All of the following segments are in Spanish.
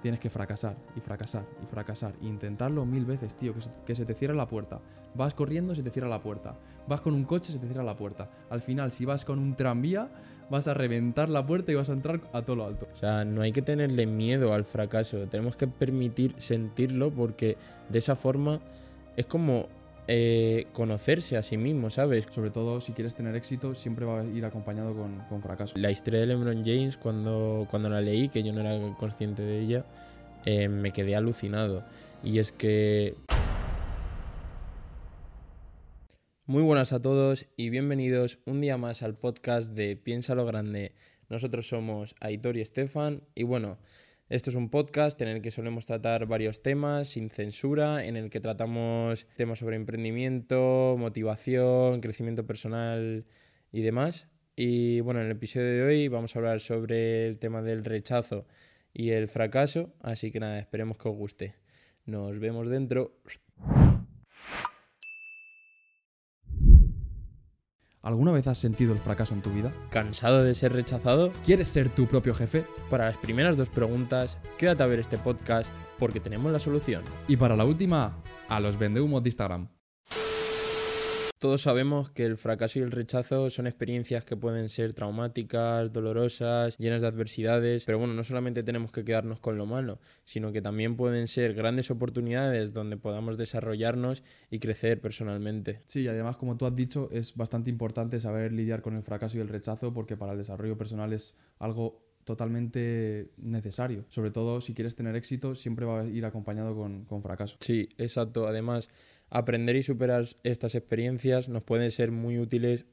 Tienes que fracasar y fracasar y fracasar. E intentarlo mil veces, tío, que se, te cierre la puerta. Vas corriendo, se te cierra la puerta. Vas con un coche, se te cierra la puerta. Al final, si vas con un tranvía, vas a reventar la puerta y vas a entrar a todo lo alto. O sea, no hay que tenerle miedo al fracaso. Tenemos que permitir sentirlo porque de esa forma es como eh, conocerse a sí mismo, ¿sabes? Sobre todo, si quieres tener éxito, siempre va a ir acompañado con, con fracaso. La historia de LeBron James, cuando, cuando la leí, que yo no era consciente de ella, eh, me quedé alucinado. Y es que... Muy buenas a todos y bienvenidos un día más al podcast de Piensa lo Grande. Nosotros somos Aitor y Estefan y bueno, esto es un podcast en el que solemos tratar varios temas sin censura, en el que tratamos temas sobre emprendimiento, motivación, crecimiento personal y demás. Y bueno, en el episodio de hoy vamos a hablar sobre el tema del rechazo y el fracaso, así que nada, esperemos que os guste. Nos vemos dentro. ¿Alguna vez has sentido el fracaso en tu vida? ¿Cansado de ser rechazado? ¿Quieres ser tu propio jefe? Para las primeras dos preguntas, quédate a ver este podcast porque tenemos la solución. Y para la última, a los vendehumos de Instagram. Todos sabemos que el fracaso y el rechazo son experiencias que pueden ser traumáticas, dolorosas, llenas de adversidades, pero bueno, no solamente tenemos que quedarnos con lo malo, sino que también pueden ser grandes oportunidades donde podamos desarrollarnos y crecer personalmente. Sí, y además, como tú has dicho, es bastante importante saber lidiar con el fracaso y el rechazo porque para el desarrollo personal es algo totalmente necesario. Sobre todo si quieres tener éxito, siempre va a ir acompañado con, con fracaso. Sí, exacto. Además, aprender y superar estas experiencias nos pueden ser muy útiles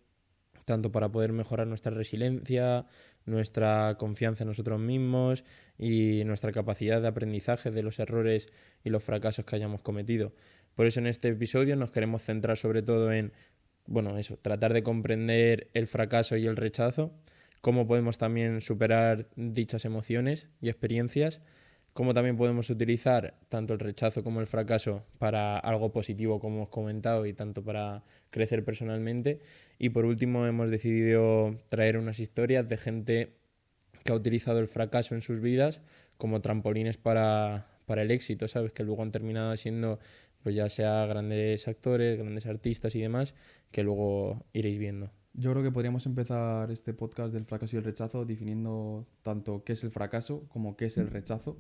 tanto para poder mejorar nuestra resiliencia, nuestra confianza en nosotros mismos y nuestra capacidad de aprendizaje de los errores y los fracasos que hayamos cometido. Por eso en este episodio nos queremos centrar sobre todo en, bueno, eso, tratar de comprender el fracaso y el rechazo, cómo podemos también superar dichas emociones y experiencias cómo también podemos utilizar tanto el rechazo como el fracaso para algo positivo, como hemos comentado, y tanto para crecer personalmente. Y por último, hemos decidido traer unas historias de gente que ha utilizado el fracaso en sus vidas como trampolines para, para el éxito, ¿sabes? Que luego han terminado siendo, pues ya sea grandes actores, grandes artistas y demás, que luego iréis viendo. Yo creo que podríamos empezar este podcast del fracaso y el rechazo definiendo tanto qué es el fracaso como qué es el rechazo.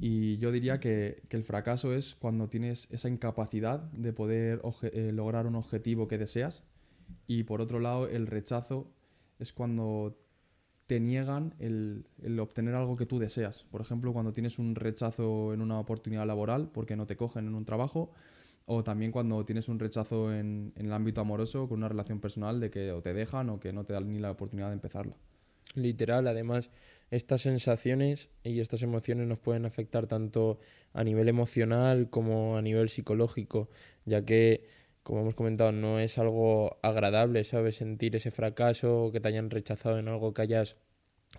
Y yo diría que, el fracaso es cuando tienes esa incapacidad de poder eh, lograr un objetivo que deseas. Y por otro lado, el rechazo es cuando te niegan el, obtener algo que tú deseas. Por ejemplo, cuando tienes un rechazo en una oportunidad laboral porque no te cogen en un trabajo o también cuando tienes un rechazo en, el ámbito amoroso con una relación personal de que o te dejan o que no te dan ni la oportunidad de empezarla. Literal, además, estas sensaciones y estas emociones nos pueden afectar tanto a nivel emocional como a nivel psicológico, ya que, como hemos comentado, no es algo agradable, ¿sabes? Sentir ese fracaso o que te hayan rechazado en algo que hayas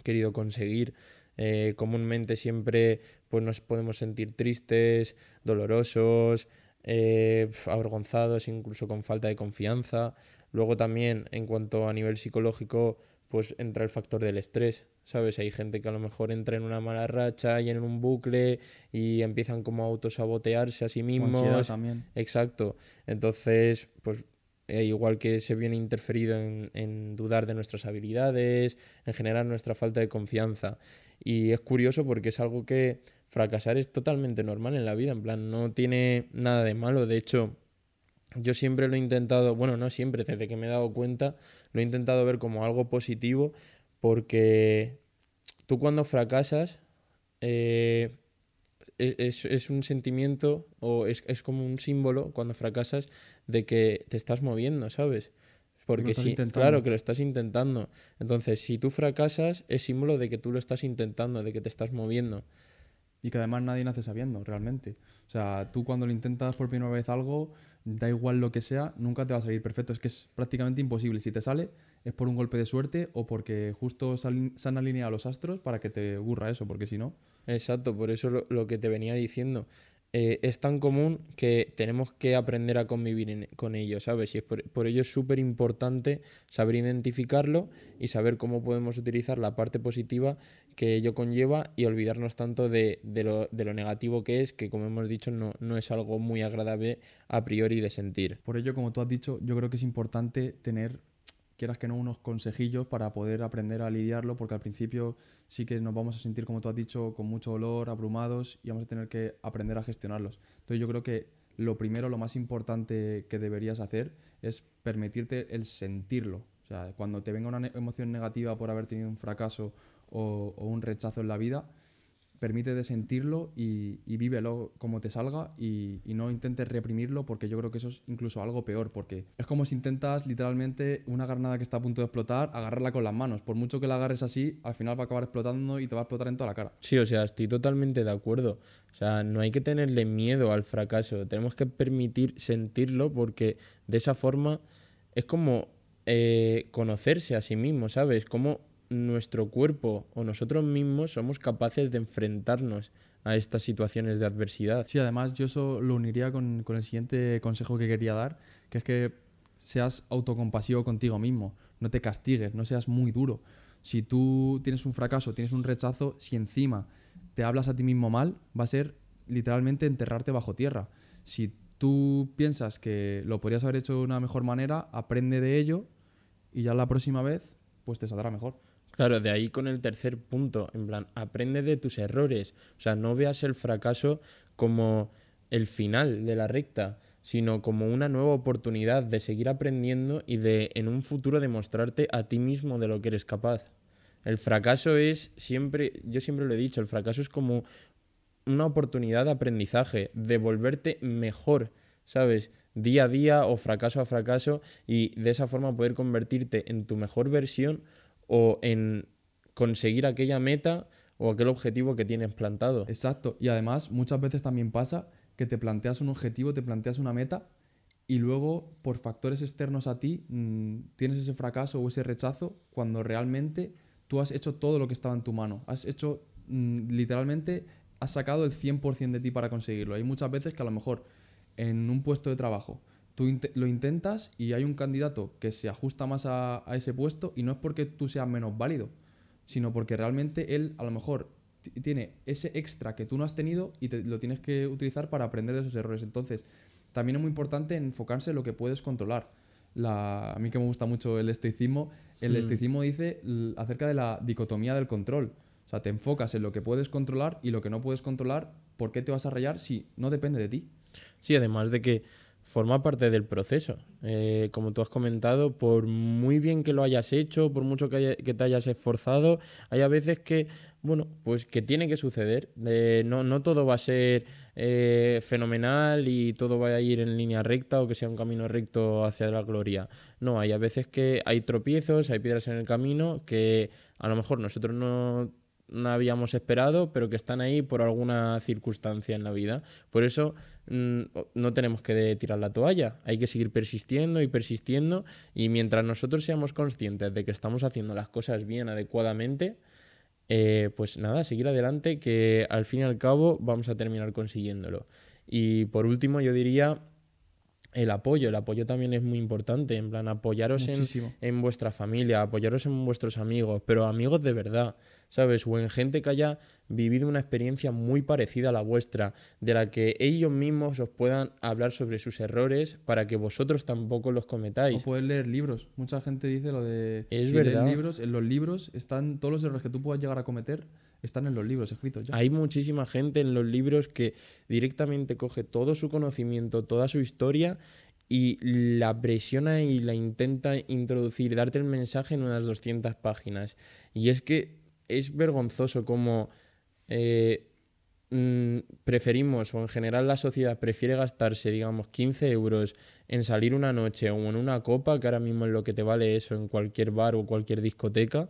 querido conseguir. Eh, comúnmente siempre pues, nos podemos sentir tristes, dolorosos, eh, avergonzados, incluso con falta de confianza. Luego también, en cuanto a nivel psicológico, pues entra el factor del estrés, ¿sabes? Hay gente que a lo mejor entra en una mala racha y en un bucle y empiezan como a autosabotearse a sí mismos. también. Exacto. Entonces, pues eh, igual que se viene interferido en, en, dudar de nuestras habilidades, en generar nuestra falta de confianza. Y es curioso porque es algo que fracasar es totalmente normal en la vida, en plan, no tiene nada de malo. De hecho, yo siempre lo he intentado, bueno, no siempre, desde que me he dado cuenta, lo he intentado ver como algo positivo porque tú cuando fracasas eh, es, es, un sentimiento o es, es, como un símbolo cuando fracasas de que te estás moviendo, ¿sabes? Porque sí, claro que lo estás intentando. Entonces, si tú fracasas, es símbolo de que tú lo estás intentando, de que te estás moviendo. Y que además nadie nace sabiendo, realmente. O sea, tú cuando lo intentas por primera vez algo, da igual lo que sea, nunca te va a salir perfecto. Es que es prácticamente imposible. Si te sale, es por un golpe de suerte o porque justo se han alineado los astros para que te ocurra eso, porque si no. Exacto, por eso lo, lo que te venía diciendo. Eh, es tan común que tenemos que aprender a convivir con ello, ¿sabes? Y es por, ello es súper importante saber identificarlo y saber cómo podemos utilizar la parte positiva que ello conlleva y olvidarnos tanto de, lo, de lo, negativo que es, que como hemos dicho no, no es algo muy agradable a priori de sentir. Por ello, como tú has dicho, yo creo que es importante tener quieras que no, unos consejillos para poder aprender a lidiarlo, porque al principio sí que nos vamos a sentir, como tú has dicho, con mucho dolor, abrumados y vamos a tener que aprender a gestionarlos. Entonces yo creo que lo primero, lo más importante que deberías hacer es permitirte el sentirlo. O sea, cuando te venga una emoción negativa por haber tenido un fracaso o, o un rechazo en la vida, permítete sentirlo y, y, vívelo como te salga y, no intentes reprimirlo porque yo creo que eso es incluso algo peor porque es como si intentas literalmente una granada que está a punto de explotar agarrarla con las manos. Por mucho que la agarres así, al final va a acabar explotando y te va a explotar en toda la cara. Sí, o sea, estoy totalmente de acuerdo. O sea, no hay que tenerle miedo al fracaso, tenemos que permitir sentirlo porque de esa forma es como eh, conocerse a sí mismo, ¿sabes? Como nuestro cuerpo o nosotros mismos somos capaces de enfrentarnos a estas situaciones de adversidad. Sí, además yo eso lo uniría con, el siguiente consejo que quería dar, que es que seas autocompasivo contigo mismo, no te castigues, no seas muy duro. Si tú tienes un fracaso, tienes un rechazo, si encima te hablas a ti mismo mal, va a ser literalmente enterrarte bajo tierra. Si tú piensas que lo podrías haber hecho de una mejor manera, aprende de ello y ya la próxima vez pues te saldrá mejor. Claro, de ahí con el tercer punto, en plan, aprende de tus errores. O sea, no veas el fracaso como el final de la recta, sino como una nueva oportunidad de seguir aprendiendo y de en un futuro demostrarte a ti mismo de lo que eres capaz. El fracaso es siempre, yo siempre lo he dicho, el fracaso es como una oportunidad de aprendizaje, de volverte mejor, ¿sabes? Día a día o fracaso a fracaso y de esa forma poder convertirte en tu mejor versión o en conseguir aquella meta o aquel objetivo que tienes plantado. Exacto. Y además muchas veces también pasa que te planteas un objetivo, te planteas una meta y luego por factores externos a ti mm, tienes ese fracaso o ese rechazo cuando realmente tú has hecho todo lo que estaba en tu mano. Has hecho mm, literalmente, has sacado el 100% de ti para conseguirlo. Hay muchas veces que a lo mejor en un puesto de trabajo tú lo intentas y hay un candidato que se ajusta más a, ese puesto y no es porque tú seas menos válido, sino porque realmente él a lo mejor tiene ese extra que tú no has tenido y te, lo tienes que utilizar para aprender de esos errores. Entonces, también es muy importante enfocarse en lo que puedes controlar. a mí que me gusta mucho el estoicismo, el mm. estoicismo dice acerca de la dicotomía del control. O sea, te enfocas en lo que puedes controlar y lo que no puedes controlar, ¿por qué te vas a rayar si no depende de ti? Sí, además de que forma parte del proceso. Eh, como tú has comentado, por muy bien que lo hayas hecho, por mucho que, te hayas esforzado, hay a veces que, bueno, pues que tiene que suceder. no, no todo va a ser eh, fenomenal y todo va a ir en línea recta o que sea un camino recto hacia la gloria. No, hay a veces que hay tropiezos, hay piedras en el camino que a lo mejor nosotros no no habíamos esperado, pero que están ahí por alguna circunstancia en la vida. Por eso mm, no tenemos que tirar la toalla, hay que seguir persistiendo y persistiendo y mientras nosotros seamos conscientes de que estamos haciendo las cosas bien, adecuadamente, eh, pues nada, seguir adelante que al fin y al cabo vamos a terminar consiguiéndolo. Y por último yo diría el apoyo, el apoyo también es muy importante, en plan apoyaros en, en vuestra familia, apoyaros en vuestros amigos, pero amigos de verdad. ¿Sabes? O en gente que haya vivido una experiencia muy parecida a la vuestra, de la que ellos mismos os puedan hablar sobre sus errores para que vosotros tampoco los cometáis. O puedes leer libros. Mucha gente dice lo de... Es verdad. Libros, en los libros están todos los errores que tú puedas llegar a cometer. Están en los libros escritos ya. Hay muchísima gente en los libros que directamente coge todo su conocimiento, toda su historia y la presiona y la intenta introducir, darte el mensaje en unas 200 páginas. Y es que es vergonzoso como eh, mm, preferimos, o en general la sociedad prefiere gastarse, digamos, 15 euros en salir una noche o en una copa, que ahora mismo es lo que te vale eso en cualquier bar o cualquier discoteca,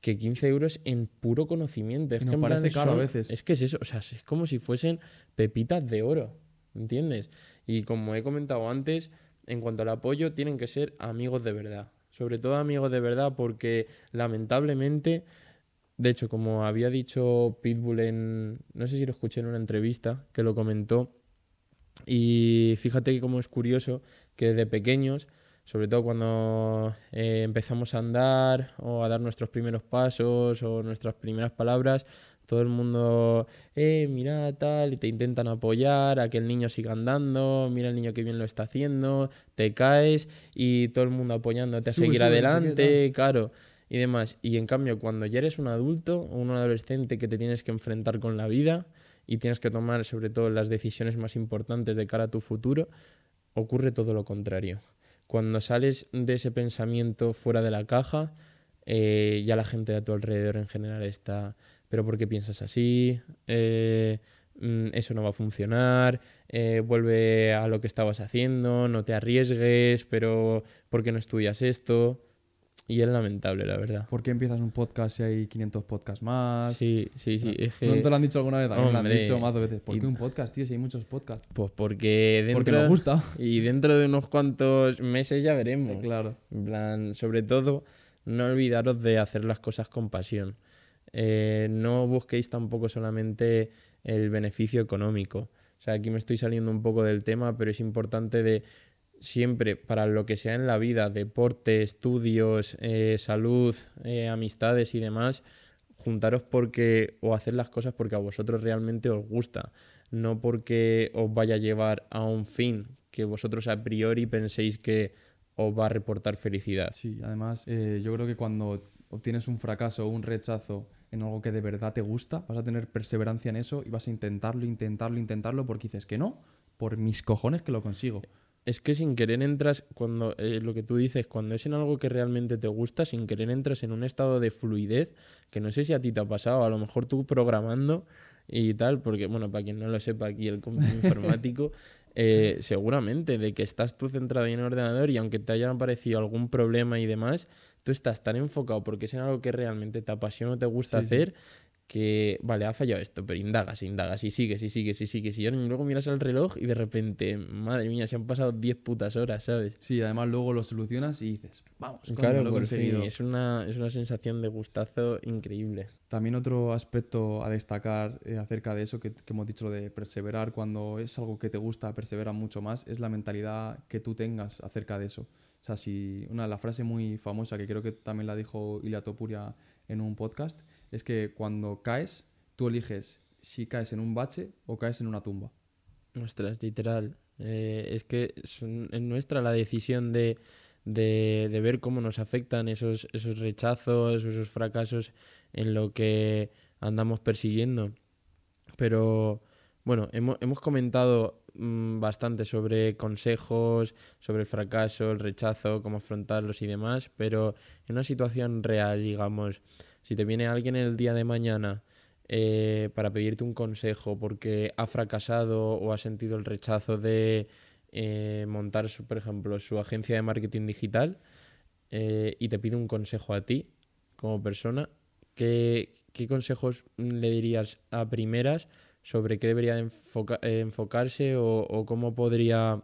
que 15 euros en puro conocimiento. Es que parece caro a veces. Es que es eso, o sea, es como si fuesen pepitas de oro, ¿entiendes? Y como he comentado antes, en cuanto al apoyo, tienen que ser amigos de verdad. Sobre todo amigos de verdad, porque lamentablemente De hecho, como había dicho Pitbull en, no sé si lo escuché en una entrevista, que lo comentó, y fíjate que como es curioso que desde pequeños, sobre todo cuando eh, empezamos a andar o a dar nuestros primeros pasos o nuestras primeras palabras, todo el mundo, eh, mira tal, y te intentan apoyar a que el niño siga andando, mira el niño que bien lo está haciendo, te caes y todo el mundo apoyándote a seguir adelante, claro, y demás. Y en cambio, cuando ya eres un adulto o un adolescente que te tienes que enfrentar con la vida y tienes que tomar sobre todo las decisiones más importantes de cara a tu futuro, ocurre todo lo contrario. Cuando sales de ese pensamiento fuera de la caja, eh, ya la gente de a tu alrededor en general está pero ¿por qué piensas así? Eh, mm, eso no va a funcionar, eh, vuelve a lo que estabas haciendo, no te arriesgues, pero ¿por qué no estudias esto? Y es lamentable, la verdad. ¿Por qué empiezas un podcast si hay 500 podcasts más? Sí, sí, sí. ¿No, te lo han dicho alguna vez? Me lo han dicho más veces. ¿Por qué un podcast, tío, si hay muchos podcasts? Pues porque dentro... Porque nos gusta. Y dentro de unos cuantos meses ya veremos. Claro. En plan, sobre todo, no olvidaros de hacer las cosas con pasión. Eh, no busquéis tampoco solamente el beneficio económico. O sea, aquí me estoy saliendo un poco del tema, pero es importante de siempre, para lo que sea en la vida, deporte, estudios, eh, salud, eh, amistades y demás, juntaros porque o hacer las cosas porque a vosotros realmente os gusta, no porque os vaya a llevar a un fin que vosotros a priori penséis que os va a reportar felicidad. Sí, además yo creo que cuando obtienes un fracaso o un rechazo en algo que de verdad te gusta, vas a tener perseverancia en eso y vas a intentarlo, intentarlo, intentarlo porque dices que no, por mis cojones que lo consigo. Es que sin querer entras, cuando eh, lo que tú dices, cuando es en algo que realmente te gusta, sin querer entras en un estado de fluidez, que no sé si a ti te ha pasado, a lo mejor tú programando y tal, porque bueno, para quien no lo sepa aquí el informático, eh, seguramente de que estás tú centrado en el ordenador y aunque te haya aparecido algún problema y demás, tú estás tan enfocado porque es en algo que realmente te apasiona o te gusta hacer que, vale, ha fallado esto, pero indagas, indagas y sigues y sigues y sigues. Y luego miras el reloj y de repente, madre mía, se han pasado 10 putas horas, ¿sabes? Sí, además luego lo solucionas y dices, vamos, claro, lo he conseguido. Es una, es una sensación de gustazo increíble. También otro aspecto a destacar eh, acerca de eso que, que, hemos dicho de perseverar, cuando es algo que te gusta, persevera mucho más, es la mentalidad que tú tengas acerca de eso. O sea, si una la frase muy famosa que creo que también la dijo Ilia Topuria en un podcast es que cuando caes, tú eliges si caes en un bache o caes en una tumba. Ostras, literal. Eh, es que es, nuestra la decisión de, de, de, ver cómo nos afectan esos, esos rechazos, esos fracasos en lo que andamos persiguiendo. Pero bueno, hemos, hemos comentado Mm, bastante sobre consejos, sobre el fracaso, el rechazo, cómo afrontarlos y demás, pero en una situación real, digamos, si te viene alguien el día de mañana eh, para pedirte un consejo porque ha fracasado o ha sentido el rechazo de eh, montar, su, por ejemplo, su agencia de marketing digital eh, y te pide un consejo a ti como persona, ¿qué, qué consejos le dirías a primeras? sobre qué debería eh, enfocarse o, cómo podría,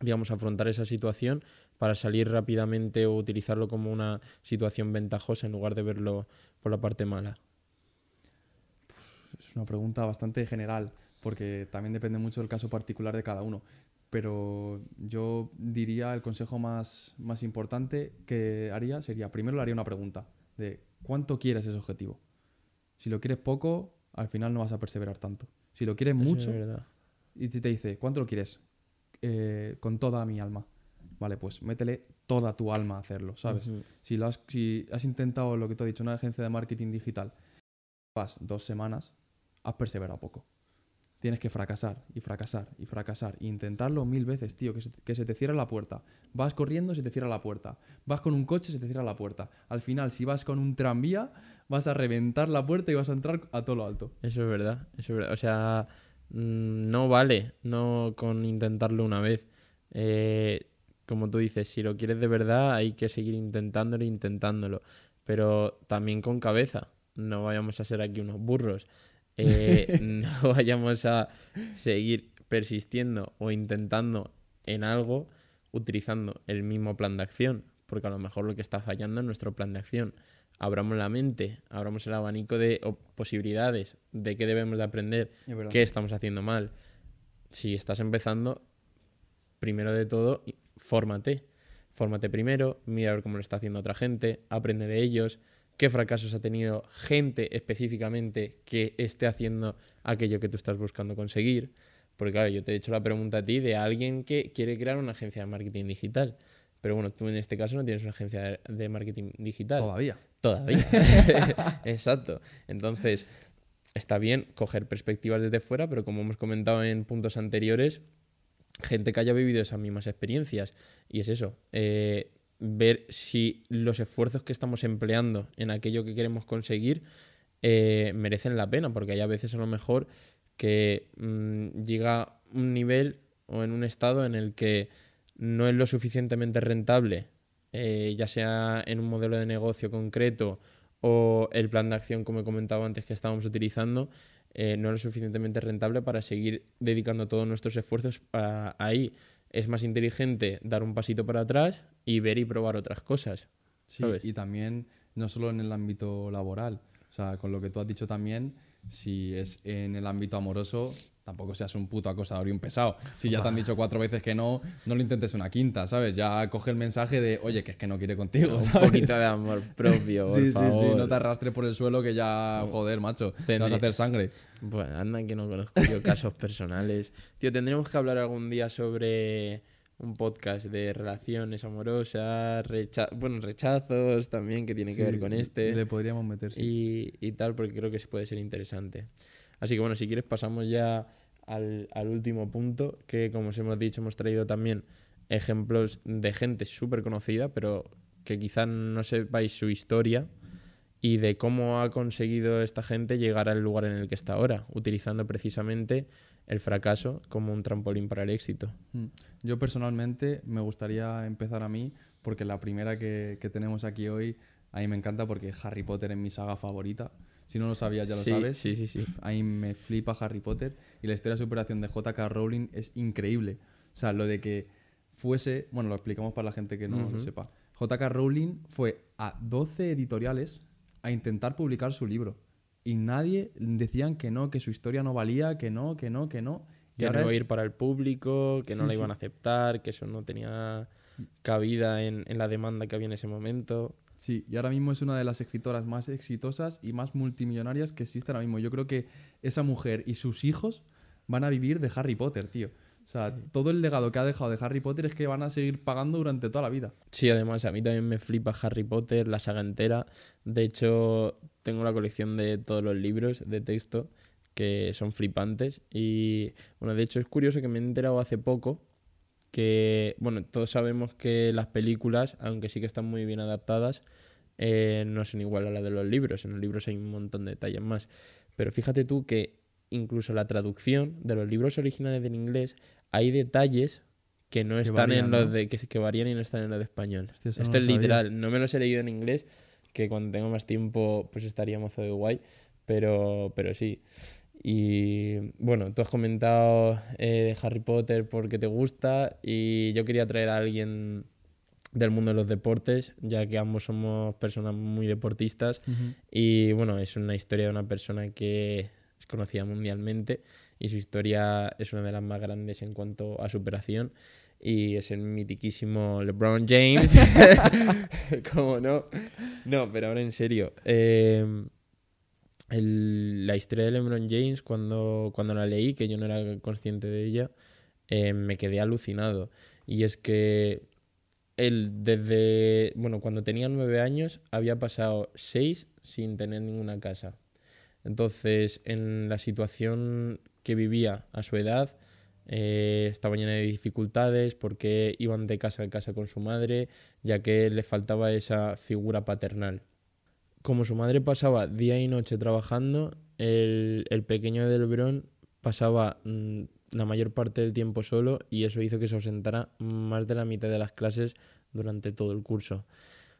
digamos, afrontar esa situación para salir rápidamente o utilizarlo como una situación ventajosa en lugar de verlo por la parte mala? Es una pregunta bastante general, porque también depende mucho del caso particular de cada uno. Pero yo diría el consejo más, más importante que haría sería, primero le haría una pregunta de ¿cuánto quieres ese objetivo? Si lo quieres poco, al final no vas a perseverar tanto. Si lo quieres mucho y te dice, ¿cuánto lo quieres? Eh, con toda mi alma. Vale, pues métele toda tu alma a hacerlo, ¿sabes? si, lo has, si has intentado lo que te he dicho, una agencia de marketing digital, vas dos semanas, has perseverado poco. Tienes que fracasar y fracasar y fracasar. E intentarlo mil veces, tío, que se, que se te cierra la puerta. Vas corriendo, se te cierra la puerta. Vas con un coche, se te cierra la puerta. Al final, si vas con un tranvía, vas a reventar la puerta y vas a entrar a todo lo alto. Eso es verdad, eso es verdad. O sea, mm, no vale no con intentarlo una vez. Eh, como tú dices, si lo quieres de verdad hay que seguir intentándolo, intentándolo. Pero también con cabeza. No vayamos a ser aquí unos burros. Eh, no vayamos a seguir persistiendo o intentando en algo utilizando el mismo plan de acción. Porque a lo mejor lo que está fallando es nuestro plan de acción abramos la mente, abramos el abanico de posibilidades, de qué debemos de aprender, qué estamos haciendo mal. Si estás empezando, primero de todo, fórmate. Fórmate primero, mira a ver cómo lo está haciendo otra gente, aprende de ellos, qué fracasos ha tenido gente específicamente que esté haciendo aquello que tú estás buscando conseguir. Porque claro, yo te he hecho la pregunta a ti de alguien que quiere crear una agencia de marketing digital. Pero bueno, tú en este caso no tienes una agencia de marketing digital. Todavía. Todavía. Exacto. Entonces, está bien coger perspectivas desde fuera, pero como hemos comentado en puntos anteriores, gente que haya vivido esas mismas experiencias. Y es eso, eh, ver si los esfuerzos que estamos empleando en aquello que queremos conseguir eh, merecen la pena, porque hay a veces a lo mejor que mm, llega un nivel o en un estado en el que no es lo suficientemente rentable, eh, ya sea en un modelo de negocio concreto o el plan de acción, como he comentado antes, que estábamos utilizando, eh, no es lo suficientemente rentable para seguir dedicando todos nuestros esfuerzos ahí. Es más inteligente dar un pasito para atrás y ver y probar otras cosas. Sí, y también no solo en el ámbito laboral, o sea, con lo que tú has dicho también, si es en el ámbito amoroso, tampoco seas un puto acosador y un pesado. Si ya te han dicho cuatro veces que no, no lo intentes una quinta, ¿sabes? Ya coge el mensaje de, oye, que es que no quiere contigo. Un poquito de amor propio, por sí, favor. Sí, sí, no te arrastres por el suelo que ya, joder, macho, te vas a hacer sangre. Bueno, anda que no conozco yo casos personales. Tío, tendremos que hablar algún día sobre un podcast de relaciones amorosas, bueno, rechazos también, que tiene que ver con este. Le podríamos meter, y, y tal, porque creo que puede ser interesante. Así que bueno, si quieres pasamos ya al, último punto, que como os hemos dicho, hemos traído también ejemplos de gente súper conocida, pero que quizá no sepáis su historia y de cómo ha conseguido esta gente llegar al lugar en el que está ahora, utilizando precisamente el fracaso como un trampolín para el éxito. Mm. Yo personalmente me gustaría empezar a mí, porque la primera que, que tenemos aquí hoy, a mí me encanta porque Harry Potter es mi saga favorita. Si no lo sabías, ya lo sabes. Sí, sí, sí. Ahí me flipa Harry Potter. Y la historia de superación de J.K. Rowling es increíble. O sea, lo de que fuese. Bueno, lo explicamos para la gente que no lo sepa. J.K. Rowling fue a 12 editoriales a intentar publicar su libro. Y nadie decían que no, que su historia no valía, que no, que no, que no. que no iba a ir para el público, que no la iban a aceptar, que eso no tenía cabida en, en la demanda que había en ese momento. Sí, y ahora mismo es una de las escritoras más exitosas y más multimillonarias que existe ahora mismo. Yo creo que esa mujer y sus hijos van a vivir de Harry Potter, tío. O sea, todo el legado que ha dejado de Harry Potter es que van a seguir pagando durante toda la vida. Sí, además a mí también me flipa Harry Potter, la saga entera. De hecho, tengo la colección de todos los libros de texto que son flipantes. Y bueno, de hecho es curioso que me he enterado hace poco que, bueno, todos sabemos que las películas, aunque sí que están muy bien adaptadas, eh, no son igual a las de los libros. En los libros hay un montón de detalles más. Pero fíjate tú que incluso la traducción de los libros originales en inglés hay detalles que no están en los de que, que, varían y no están en los de español. Esto es literal, no me los he leído en inglés, que cuando tengo más tiempo pues estaría mozo de guay, pero, pero sí. Y bueno, tú has comentado eh, Harry Potter porque te gusta y yo quería traer a alguien del mundo de los deportes, ya que ambos somos personas muy deportistas. Y bueno, es una historia de una persona que es conocida mundialmente y su historia es una de las más grandes en cuanto a superación. Y es el mitiquísimo LeBron James. ¿Cómo no? No, pero ahora en serio. Eh, la historia de LeBron James, cuando, cuando la leí, que yo no era consciente de ella, eh, me quedé alucinado. Y es que él desde, bueno, cuando tenía nueve años había pasado seis sin tener ninguna casa. Entonces, en la situación que vivía a su edad, eh, estaba llena de dificultades porque iban de casa en casa con su madre, ya que le faltaba esa figura paternal como su madre pasaba día y noche trabajando, el, pequeño de Lebron pasaba mm, la mayor parte del tiempo solo y eso hizo que se ausentara más de la mitad de las clases durante todo el curso.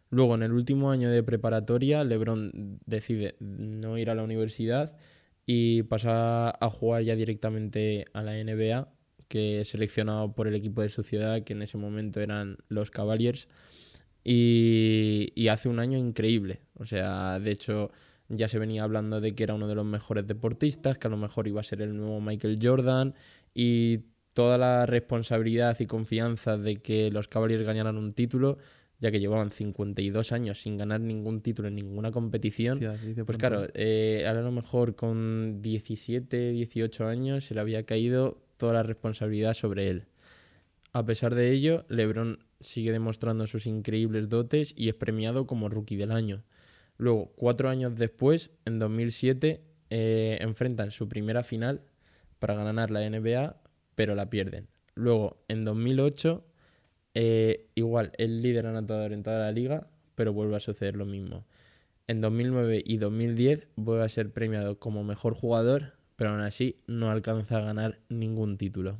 Luego, en el último año de preparatoria, Lebron decide no ir a la universidad y pasa a jugar ya directamente a la NBA, que es seleccionado por el equipo de su ciudad, que en ese momento eran los Cavaliers y, y hace un año increíble. O sea, de hecho, ya se venía hablando de que era uno de los mejores deportistas, que a lo mejor iba a ser el nuevo Michael Jordan y toda la responsabilidad y confianza de que los Cavaliers ganaran un título, ya que llevaban 52 años sin ganar ningún título en ninguna competición. Hostia, Pues pronto. claro, eh, a lo mejor con 17, 18 años se le había caído toda la responsabilidad sobre él. A pesar de ello, LeBron sigue demostrando sus increíbles dotes y es premiado como rookie del año. Luego, cuatro años después, en 2007, eh, enfrentan su primera final para ganar la NBA, pero la pierden. Luego, en 2008, eh, igual, el líder anotador en toda la liga, pero vuelve a suceder lo mismo. En 2009 y 2010 vuelve a ser premiado como mejor jugador, pero aún así no alcanza a ganar ningún título.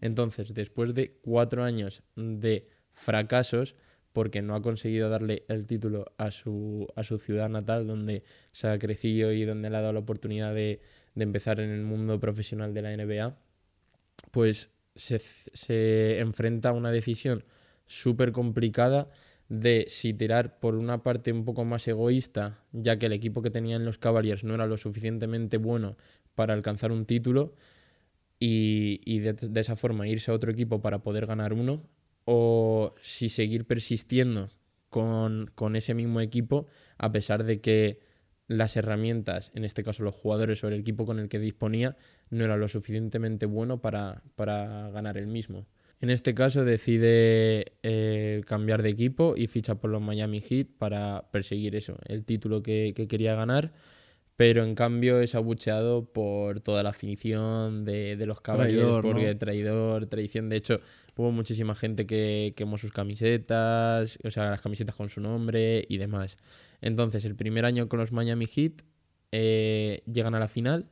Entonces, después de cuatro años de fracasos, porque no ha conseguido darle el título a su, a su ciudad natal, donde se ha crecido y donde le ha dado la oportunidad de, de empezar en el mundo profesional de la NBA, pues se, se enfrenta a una decisión súper complicada de si tirar por una parte un poco más egoísta, ya que el equipo que tenían los Cavaliers no era lo suficientemente bueno para alcanzar un título, y, y de, de esa forma irse a otro equipo para poder ganar uno, o si seguir persistiendo con, con ese mismo equipo, a pesar de que las herramientas, en este caso los jugadores o el equipo con el que disponía, no era lo suficientemente bueno para, para ganar el mismo. En este caso decide eh, cambiar de equipo y ficha por los Miami Heat para perseguir eso, el título que, que quería ganar, pero en cambio es abucheado por toda la afición de, de los Cavaliers, Traidor, ¿no? porque traidor, traición. De hecho, hubo muchísima gente que quemó sus camisetas, o sea, las camisetas con su nombre y demás. Entonces, el primer año con los Miami Heat eh, llegan a la final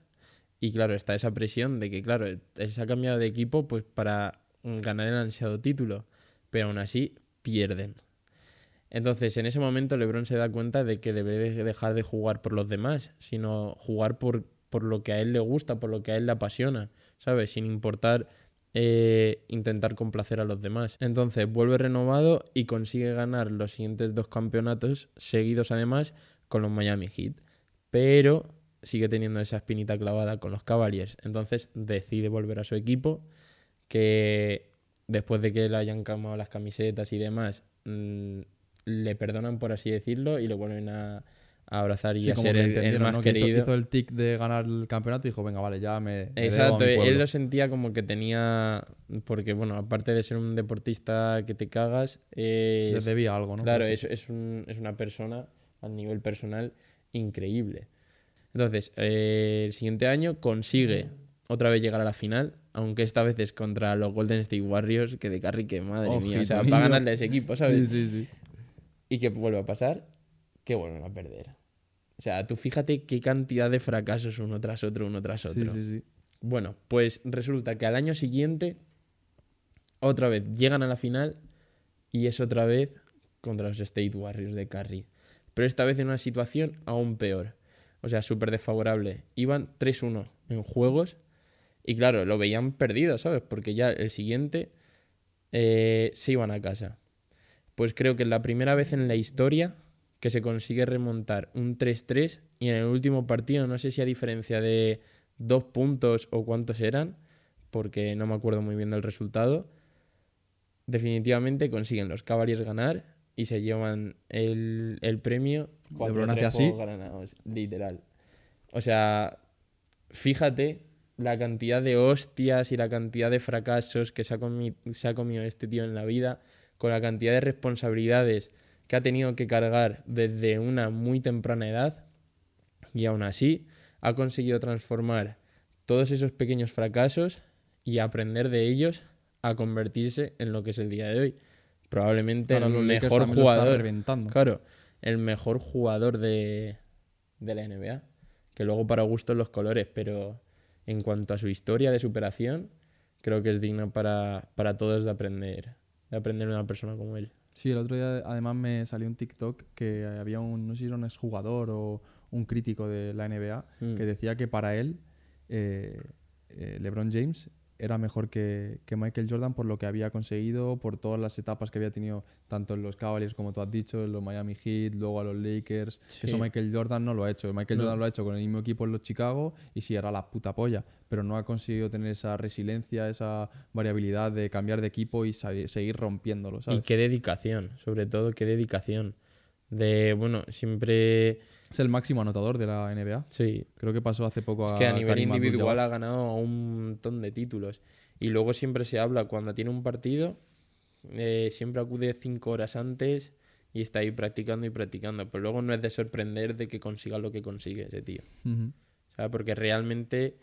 y claro, está esa presión de que, claro, se ha cambiado de equipo pues para ganar el ansiado título, pero aún así pierden. Entonces, en ese momento LeBron se da cuenta de que debe de dejar de jugar por los demás, sino jugar por, por lo que a él le gusta, por lo que a él le apasiona, ¿sabes? Sin importar eh, intentar complacer a los demás. Entonces, vuelve renovado y consigue ganar los siguientes dos campeonatos seguidos además con los Miami Heat. Pero sigue teniendo esa espinita clavada con los Cavaliers. Entonces decide volver a su equipo, que después de que le hayan cambiado las camisetas y demás, mm, le perdonan, por así decirlo, y lo vuelven a, a abrazar y Sí, a ser que el, el entendieron, más ¿no? Que hizo- el tic de ganar el campeonato y dijo, venga, vale, ya me. me debo a Exacto, mi él pueblo". lo sentía como que tenía, porque bueno, aparte de ser un deportista que te cagas, eh, Les debía algo, ¿no? Claro, Pues es, es, un- es una persona a nivel personal increíble. Entonces, eh, el siguiente año consigue otra vez llegar a la final, aunque esta vez es contra los Golden State Warriors, que de Carry que madre mía, o sea, niño. para ganarle a ese equipo, ¿sabes? Sí, sí, sí. ¿Y qué vuelve a pasar? Que vuelven a perder. O sea, tú fíjate qué cantidad de fracasos uno tras otro, uno tras otro. Sí, sí, sí. Bueno, pues resulta que al año siguiente, otra vez llegan a la final y es otra vez contra los State Warriors de Curry. Pero esta vez en una situación aún peor. O sea, súper desfavorable. Iban 3-1 en juegos y claro, lo veían perdido, ¿sabes? Porque ya el siguiente eh, se iban a casa. Pues creo que es la primera vez en la historia que se consigue remontar un 3-3 y en el último partido, no sé si a diferencia de dos puntos o cuántos eran, porque no me acuerdo muy bien del resultado, definitivamente consiguen los Cavaliers ganar y se llevan el, el premio cuatro así. literal. O sea, fíjate la cantidad de hostias y la cantidad de fracasos que se ha, comi- se ha comido este tío en la vida, con la cantidad de responsabilidades que ha tenido que cargar desde una muy temprana edad, y aún así ha conseguido transformar todos esos pequeños fracasos y aprender de ellos a convertirse en lo que es el día de hoy. Probablemente Ahora el mejor jugador. Claro, el mejor jugador de, de la NBA. Que luego para gustos los colores, pero en cuanto a su historia de superación, creo que es digno para, para todos de aprender, de aprender de una persona como él. Sí, el otro día además me salió un TikTok que había un, no sé si era un exjugador o un crítico de la NBA Mm. que decía que para él eh, eh, LeBron James era mejor que, que Michael Jordan por lo que había conseguido, por todas las etapas que había tenido, tanto en los Cavaliers, como tú has dicho, en los Miami Heat, luego a los Lakers. Sí. Eso Michael Jordan no lo ha hecho. Michael No. Jordan lo ha hecho con el mismo equipo en los Chicago y sí, era la puta polla. Pero no ha conseguido tener esa resiliencia, esa variabilidad de cambiar de equipo y seguir rompiéndolo, ¿sabes? Y qué dedicación, sobre todo qué dedicación. De, bueno, siempre... Es el máximo anotador de la NBA. Sí, Creo que pasó hace poco es a que a nivel individual ha ganado un montón de títulos. Y luego siempre se habla, cuando tiene un partido, eh, siempre acude cinco horas antes y está ahí practicando y practicando. Pero luego no es de sorprender de que consiga lo que consigue ese tío. O sea, porque realmente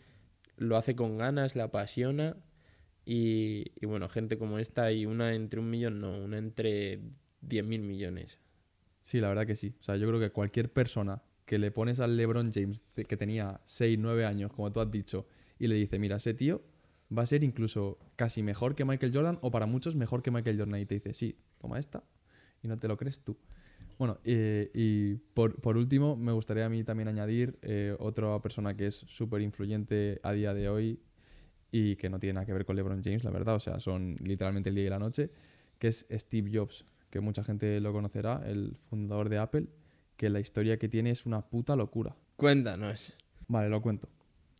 lo hace con ganas, le apasiona. Y, y bueno, gente como esta y una entre un millón, no, una entre 10.000 millones. Sí, la verdad que sí. O sea, yo creo que cualquier persona que le pones al LeBron James, que tenía 6, 9 años, como tú has dicho, y le dice, mira, ese tío va a ser incluso casi mejor que Michael Jordan, o para muchos mejor que Michael Jordan, y te dice, sí, toma esta, y no te lo crees tú. Bueno, eh, y por, por último, me gustaría a mí también añadir eh, otra persona que es súper influyente a día de hoy y que no tiene nada que ver con LeBron James, la verdad, o sea, son literalmente el día y la noche, que es Steve Jobs, que mucha gente lo conocerá, el fundador de Apple, que la historia que tiene es una puta locura. Cuéntanos. Vale, lo cuento.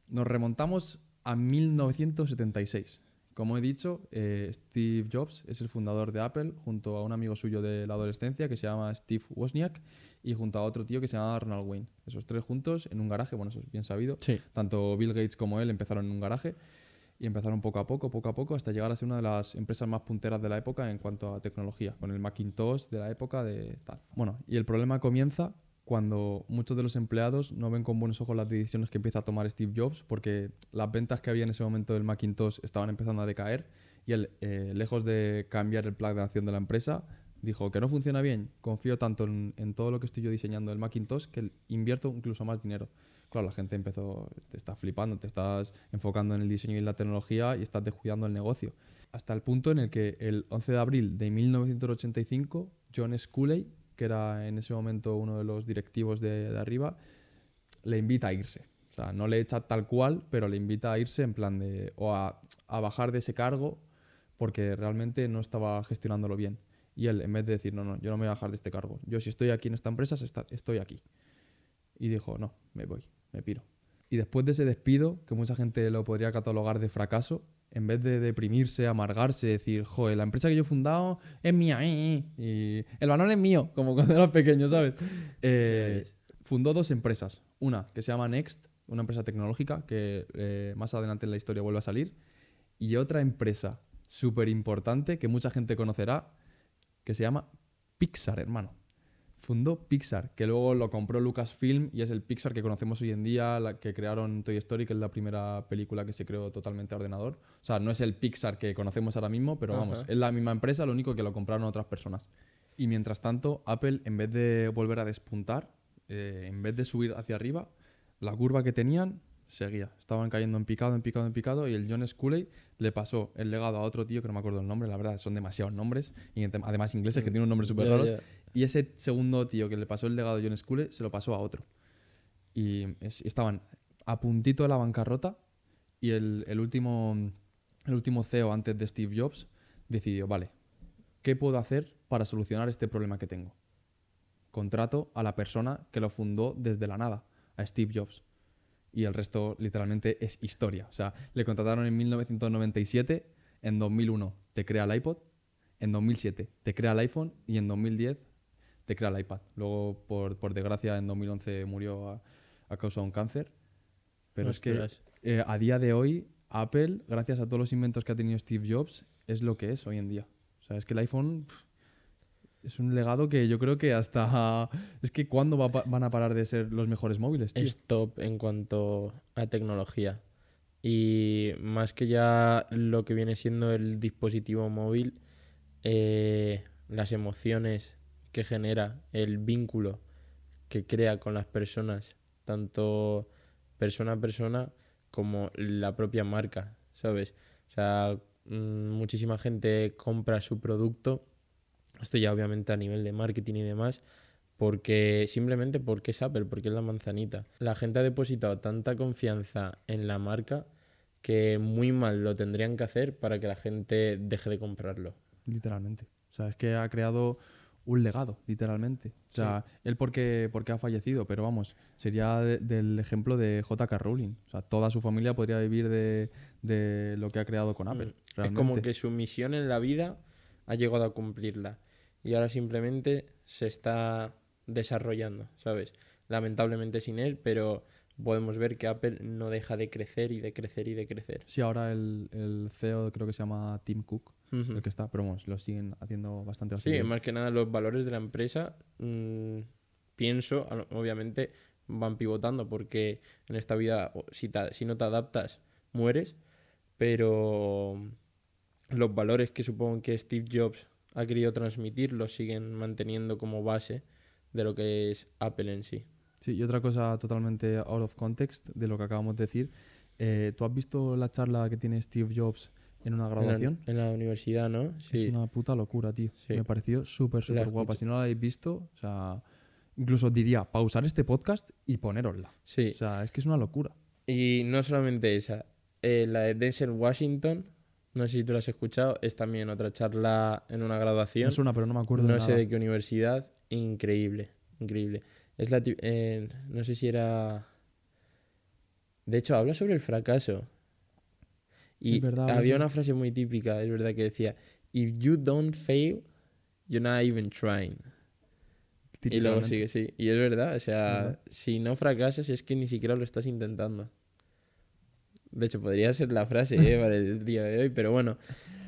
Nos remontamos a 1976. Como he dicho, eh, Steve Jobs es el fundador de Apple junto a un amigo suyo de la adolescencia que se llama Steve Wozniak y junto a otro tío que se llama Ronald Wayne. Esos tres juntos en un garaje, bueno, eso es bien sabido. Sí. Tanto Bill Gates como él empezaron en un garaje y empezaron poco a poco, poco a poco, hasta llegar a ser una de las empresas más punteras de la época en cuanto a tecnología, con el Macintosh de la época de tal. Bueno, y el problema comienza cuando muchos de los empleados no ven con buenos ojos las decisiones que empieza a tomar Steve Jobs, porque las ventas que había en ese momento del Macintosh estaban empezando a decaer y él, eh, lejos de cambiar el plan de acción de la empresa, dijo que no funciona bien, confío tanto en, en todo lo que estoy yo diseñando del Macintosh que invierto incluso más dinero. Claro, la gente empezó, te está flipando, te estás enfocando en el diseño y la tecnología y estás descuidando el negocio. Hasta el punto en el que el 11 de abril de 1985, John Sculley, que era en ese momento uno de los directivos de, arriba, le invita a irse. O sea, no le echa tal cual, pero le invita a irse en plan de. o a, a bajar de ese cargo porque realmente no estaba gestionándolo bien. Y él, en vez de decir, no, no, yo no me voy a bajar de este cargo. Yo, si estoy aquí en esta empresa, estoy aquí. Y dijo, no, me voy, me piro. Y después de ese despido, que mucha gente lo podría catalogar de fracaso, en vez de deprimirse, amargarse, decir, joder, la empresa que yo he fundado es mía, eh, eh", y el balón es mío, como cuando era pequeño, ¿sabes? Eh, fundó dos empresas. Una que se llama Next, una empresa tecnológica que eh, más adelante en la historia vuelve a salir. Y otra empresa súper importante que mucha gente conocerá, que se llama Pixar, hermano. Fundó Pixar, que luego lo compró Lucasfilm y es el Pixar que conocemos hoy en día, la que crearon Toy Story, que es la primera película que se creó totalmente a ordenador. O sea, no es el Pixar que conocemos ahora mismo, pero vamos, Ajá. es la misma empresa, lo único que lo compraron otras personas. Y mientras tanto, Apple, en vez de volver a despuntar, eh, en vez de subir hacia arriba, la curva que tenían seguía. Estaban cayendo en picado, en picado, en picado. Y el John Sculley le pasó el legado a otro tío que no me acuerdo el nombre, la verdad, son demasiados nombres. Y además ingleses que tienen un nombre súper raro. Y ese segundo tío que le pasó el legado a John Sculley se lo pasó a otro. Y es- estaban a puntito de la bancarrota. Y el, el último, el último CEO antes de Steve Jobs decidió, vale, ¿qué puedo hacer para solucionar este problema que tengo? Contrato a la persona que lo fundó desde la nada, a Steve Jobs. Y el resto literalmente es historia. O sea, le contrataron en 1997, en 2001 te crea el iPod, en 2007 te crea el iPhone y en 2010 te crea el iPad. Luego, por, por desgracia, en 2011 murió a, a causa de un cáncer. Pero es que eh, a día de hoy, Apple, gracias a todos los inventos que ha tenido Steve Jobs, es lo que es hoy en día. O sea, es que el iPhone es un legado que yo creo que hasta... Es que ¿cuándo va van a parar de ser los mejores móviles, tío? es top en cuanto a tecnología. Y más que ya lo que viene siendo el dispositivo móvil, eh, las emociones que genera, el vínculo que crea con las personas, tanto persona a persona como la propia marca, ¿sabes? O sea, mm, muchísima gente compra su producto, esto ya obviamente a nivel de marketing y demás, porque simplemente porque es Apple, porque es la manzanita. La gente ha depositado tanta confianza en la marca que muy mal lo tendrían que hacer para que la gente deje de comprarlo. Literalmente. O sea, es que ha creado un legado, literalmente. O sea, él porque, porque ha fallecido, pero vamos, sería de- del ejemplo de J.K. Rowling. O sea, toda su familia podría vivir de, de lo que ha creado con Apple. Mm. Es como que su misión en la vida ha llegado a cumplirla y ahora simplemente se está desarrollando, ¿sabes? Lamentablemente sin él, pero podemos ver que Apple no deja de crecer y de crecer y de crecer. Sí, ahora el, el CEO creo que se llama Tim Cook, el que está, pero vamos, lo siguen haciendo bastante Sí, bastante bien. más que nada los valores de la empresa, mm, pienso, obviamente van pivotando porque en esta vida si, si no te adaptas mueres, pero los valores que supongo que Steve Jobs ha querido transmitir los siguen manteniendo como base de lo que es Apple en sí. Sí, y otra cosa totalmente out of context de lo que acabamos de decir. eh, ¿Tú has visto la charla que tiene Steve Jobs en una En la- graduación? En la, universidad, ¿no? Sí. Es una puta locura, tío. Sí. Me pareció súper, súper guapa. Si no la habéis visto, o sea, incluso diría pausar este podcast y ponérosla. Sí. O sea, es que es una locura. Y no solamente esa, eh, la de Denzel Washington, no sé si tú la has escuchado, es también otra charla en una graduación. Me suena, pero no me acuerdo de no sé nada. de qué universidad, increíble, increíble. Es la eh, no sé si era... De hecho, habla sobre el fracaso. Y verdad, había una frase muy típica, es verdad, que decía, If you don't fail, you're not even trying. Y luego sigue, sí. Y es verdad, o sea, Verdad. si no fracasas es que ni siquiera lo estás intentando. De hecho, podría ser la frase ¿eh? para el día de hoy, pero bueno.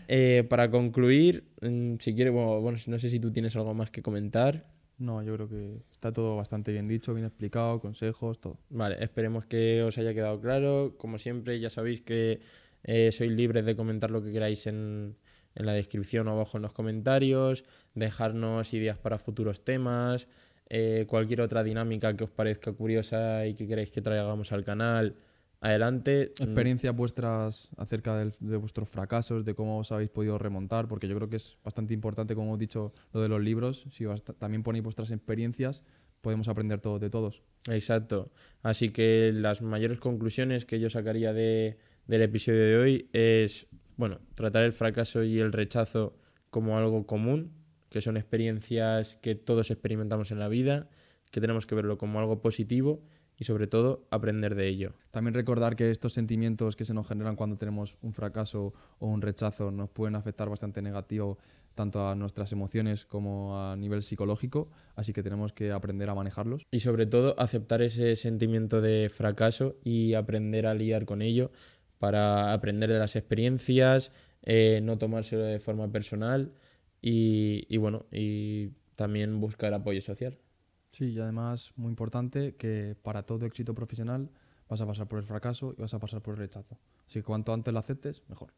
Eh, para concluir, mm, si quieres, bueno, bueno, no sé si tú tienes algo más que comentar. No, yo creo que está todo bastante bien dicho, bien explicado, consejos, todo. Vale, esperemos que os haya quedado claro. Como siempre, ya sabéis que eh, sois libres de comentar lo que queráis en, en la descripción o abajo en los comentarios, dejarnos ideas para futuros temas, eh, cualquier otra dinámica que os parezca curiosa y que queráis que traigamos al canal. Adelante. Mm, Experiencias vuestras acerca del- de vuestros fracasos, de cómo os habéis podido remontar, porque yo creo que es bastante importante, como hemos dicho, lo de los libros. Si también ponéis vuestras experiencias, podemos aprender todos de todos. Exacto. Así que las mayores conclusiones que yo sacaría de, del episodio de hoy es, bueno, tratar el fracaso y el rechazo como algo común, que son experiencias que todos experimentamos en la vida, que tenemos que verlo como algo positivo y sobre todo aprender de ello. También recordar que estos sentimientos que se nos generan cuando tenemos un fracaso o un rechazo nos pueden afectar bastante negativo tanto a nuestras emociones como a nivel psicológico, así que tenemos que aprender a manejarlos. Y sobre todo aceptar ese sentimiento de fracaso y aprender a lidiar con ello para aprender de las experiencias, eh, no tomárselo de forma personal y, y bueno, y también buscar apoyo social. Sí, y además, muy importante, que para todo éxito profesional vas a pasar por el fracaso y vas a pasar por el rechazo. Así que cuanto antes lo aceptes, mejor.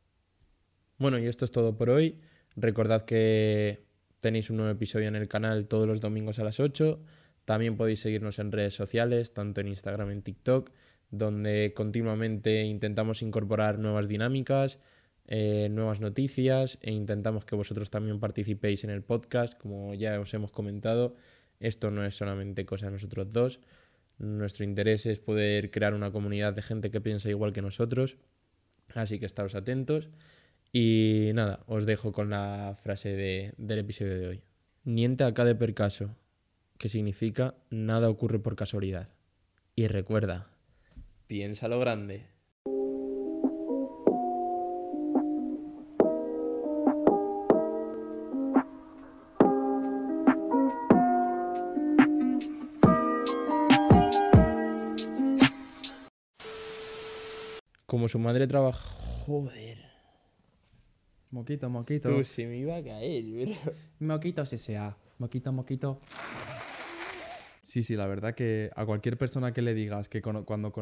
Bueno, y esto es todo por hoy. Recordad que tenéis un nuevo episodio en el canal todos los domingos a las 8. También podéis seguirnos en redes sociales, tanto en Instagram en TikTok, donde continuamente intentamos incorporar nuevas dinámicas, eh, nuevas noticias e intentamos que vosotros también participéis en el podcast, como ya os hemos comentado. Esto no es solamente cosa de nosotros dos. Nuestro interés es poder crear una comunidad de gente que piensa igual que nosotros. Así que estaros atentos. Y nada, os dejo con la frase de- del episodio de hoy. Niente acá de per caso, que significa nada ocurre por casualidad. Y recuerda, piensa lo grande. Su madre trabaja... Joder. Moquito, moquito. Tú se me iba a caer, bro. Moquito CSA. Moquito, moquito. Sí, sí, la verdad que a cualquier persona que le digas que cono- cuando...